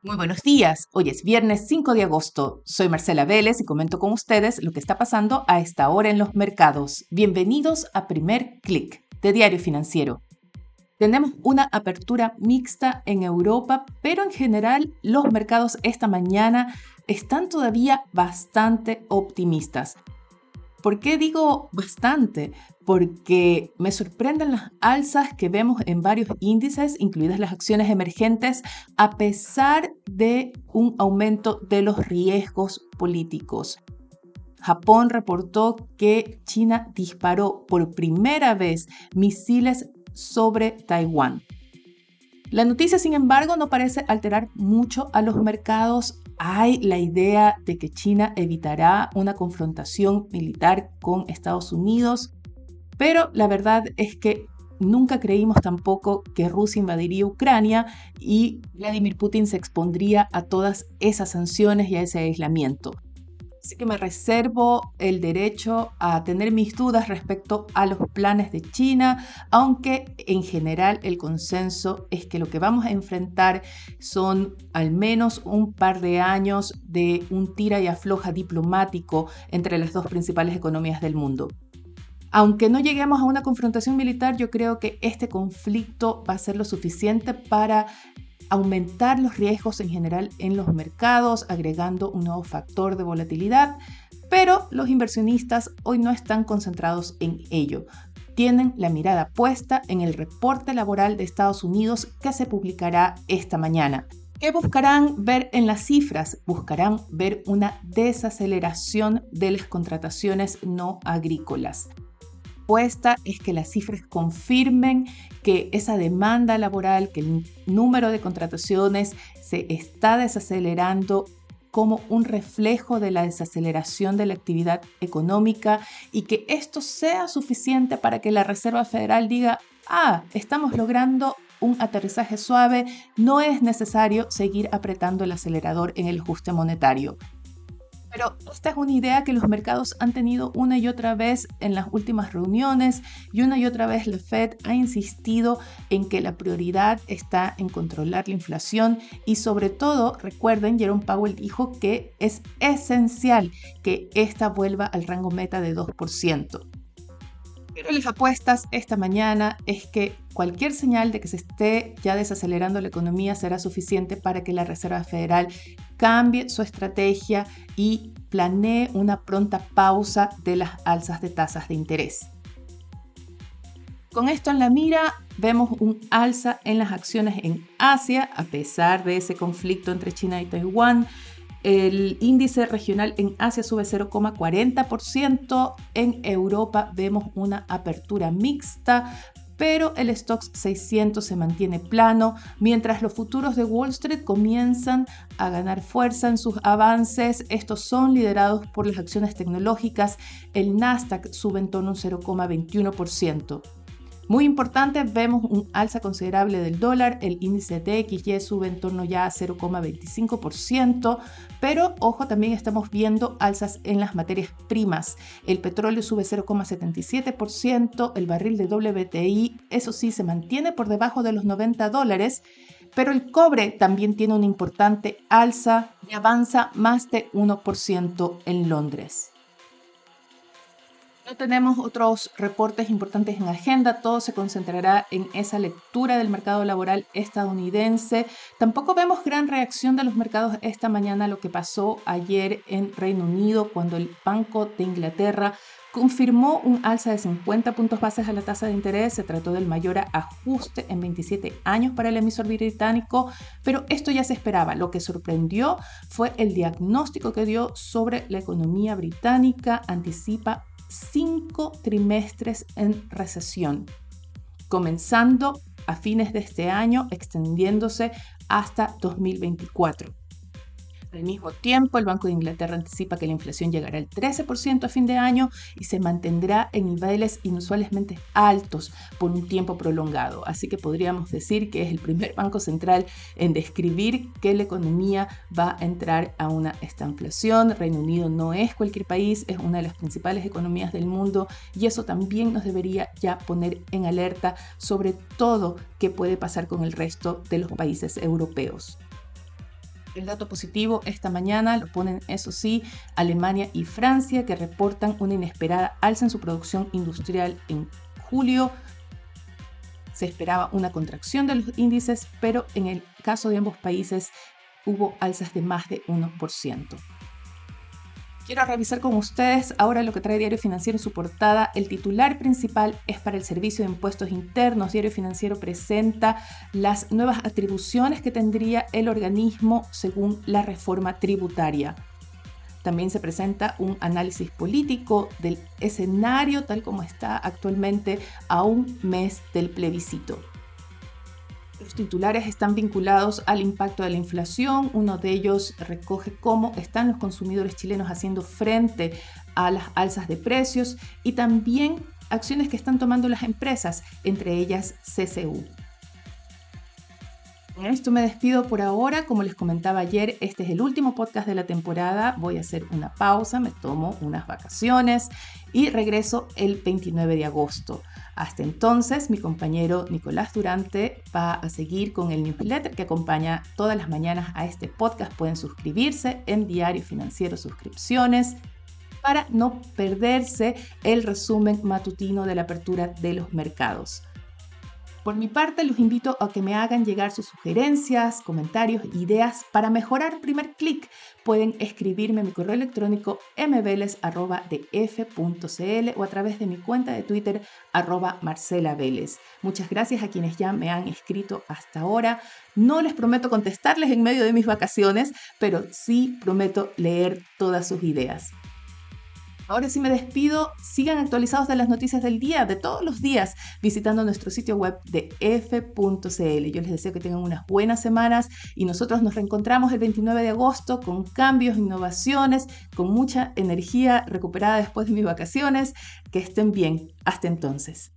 Muy buenos días, hoy es viernes 5 de agosto. Soy Marcela Vélez y comento con ustedes lo que está pasando a esta hora en los mercados. Bienvenidos a Primer Click de Diario Financiero. Tenemos una apertura mixta en Europa, pero en general los mercados esta mañana están todavía bastante optimistas. ¿Por qué digo bastante? Porque me sorprenden las alzas que vemos en varios índices, incluidas las acciones emergentes, a pesar de un aumento de los riesgos políticos. Japón reportó que China disparó por primera vez misiles sobre Taiwán. La noticia, sin embargo, no parece alterar mucho a los mercados hay la idea de que China evitará una confrontación militar con Estados Unidos, pero la verdad es que nunca creímos tampoco que Rusia invadiría Ucrania y Vladimir Putin se expondría a todas esas sanciones y a ese aislamiento. Así que me reservo el derecho a tener mis dudas respecto a los planes de China, aunque en general el consenso es que lo que vamos a enfrentar son al menos un par de años de un tira y afloja diplomático entre las dos principales economías del mundo. Aunque no lleguemos a una confrontación militar, yo creo que este conflicto va a ser lo suficiente para aumentar los riesgos en general en los mercados, agregando un nuevo factor de volatilidad, pero los inversionistas hoy no están concentrados en ello. Tienen la mirada puesta en el reporte laboral de Estados Unidos que se publicará esta mañana. ¿Qué buscarán ver en las cifras? Buscarán ver una desaceleración de las contrataciones no agrícolas es que las cifras confirmen que esa demanda laboral, que el número de contrataciones se está desacelerando como un reflejo de la desaceleración de la actividad económica y que esto sea suficiente para que la Reserva Federal diga, ah, estamos logrando un aterrizaje suave, no es necesario seguir apretando el acelerador en el ajuste monetario. Pero esta es una idea que los mercados han tenido una y otra vez en las últimas reuniones y una y otra vez la Fed ha insistido en que la prioridad está en controlar la inflación y sobre todo, recuerden, Jerome Powell dijo que es esencial que esta vuelva al rango meta de 2%. Pero las apuestas esta mañana es que cualquier señal de que se esté ya desacelerando la economía será suficiente para que la Reserva Federal cambie su estrategia y planee una pronta pausa de las alzas de tasas de interés. Con esto en la mira, vemos un alza en las acciones en Asia, a pesar de ese conflicto entre China y Taiwán. El índice regional en Asia sube 0,40%. En Europa vemos una apertura mixta, pero el Stocks 600 se mantiene plano, mientras los futuros de Wall Street comienzan a ganar fuerza en sus avances. Estos son liderados por las acciones tecnológicas. El Nasdaq sube en torno a un 0,21%. Muy importante, vemos un alza considerable del dólar, el índice DXY sube en torno ya a 0,25%, pero ojo, también estamos viendo alzas en las materias primas. El petróleo sube 0,77%, el barril de WTI, eso sí, se mantiene por debajo de los 90 dólares, pero el cobre también tiene una importante alza y avanza más de 1% en Londres. No tenemos otros reportes importantes en agenda, todo se concentrará en esa lectura del mercado laboral estadounidense. Tampoco vemos gran reacción de los mercados esta mañana a lo que pasó ayer en Reino Unido cuando el Banco de Inglaterra confirmó un alza de 50 puntos bases a la tasa de interés. Se trató del mayor ajuste en 27 años para el emisor británico, pero esto ya se esperaba. Lo que sorprendió fue el diagnóstico que dio sobre la economía británica. Anticipa cinco trimestres en recesión, comenzando a fines de este año, extendiéndose hasta 2024. Al mismo tiempo, el Banco de Inglaterra anticipa que la inflación llegará al 13% a fin de año y se mantendrá en niveles inusualmente altos por un tiempo prolongado. Así que podríamos decir que es el primer banco central en describir que la economía va a entrar a una estanflación. Reino Unido no es cualquier país, es una de las principales economías del mundo y eso también nos debería ya poner en alerta sobre todo qué puede pasar con el resto de los países europeos. El dato positivo esta mañana lo ponen, eso sí, Alemania y Francia, que reportan una inesperada alza en su producción industrial en julio. Se esperaba una contracción de los índices, pero en el caso de ambos países hubo alzas de más de 1%. Quiero revisar con ustedes ahora lo que trae Diario Financiero en su portada. El titular principal es para el Servicio de Impuestos Internos. Diario Financiero presenta las nuevas atribuciones que tendría el organismo según la reforma tributaria. También se presenta un análisis político del escenario tal como está actualmente a un mes del plebiscito. Los titulares están vinculados al impacto de la inflación. Uno de ellos recoge cómo están los consumidores chilenos haciendo frente a las alzas de precios y también acciones que están tomando las empresas, entre ellas CCU. Con esto me despido por ahora. Como les comentaba ayer, este es el último podcast de la temporada. Voy a hacer una pausa, me tomo unas vacaciones y regreso el 29 de agosto. Hasta entonces, mi compañero Nicolás Durante va a seguir con el newsletter que acompaña todas las mañanas a este podcast. Pueden suscribirse en Diario Financiero Suscripciones para no perderse el resumen matutino de la apertura de los mercados. Por mi parte, los invito a que me hagan llegar sus sugerencias, comentarios, ideas para mejorar primer clic. Pueden escribirme a mi correo electrónico mveles.df.cl o a través de mi cuenta de Twitter arroba Muchas gracias a quienes ya me han escrito hasta ahora. No les prometo contestarles en medio de mis vacaciones, pero sí prometo leer todas sus ideas. Ahora sí me despido. Sigan actualizados de las noticias del día, de todos los días, visitando nuestro sitio web de f.cl. Yo les deseo que tengan unas buenas semanas y nosotros nos reencontramos el 29 de agosto con cambios, innovaciones, con mucha energía recuperada después de mis vacaciones. Que estén bien. Hasta entonces.